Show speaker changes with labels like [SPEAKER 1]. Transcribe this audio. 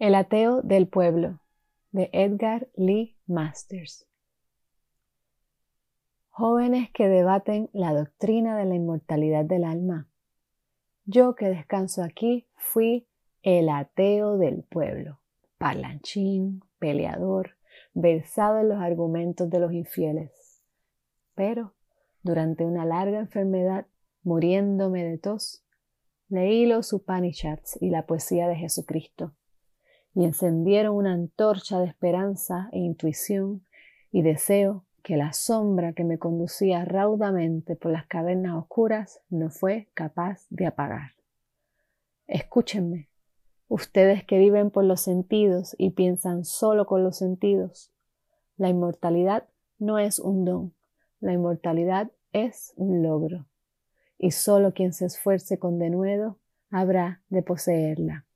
[SPEAKER 1] El ateo del pueblo de Edgar Lee Masters. Jóvenes que debaten la doctrina de la inmortalidad del alma. Yo que descanso aquí fui el ateo del pueblo, parlanchín, peleador, versado en los argumentos de los infieles. Pero, durante una larga enfermedad, muriéndome de tos, leí los Upanishads y la poesía de Jesucristo y encendieron una antorcha de esperanza e intuición y deseo que la sombra que me conducía raudamente por las cavernas oscuras no fue capaz de apagar. Escúchenme, ustedes que viven por los sentidos y piensan solo con los sentidos. La inmortalidad no es un don, la inmortalidad es un logro, y solo quien se esfuerce con denuedo habrá de poseerla.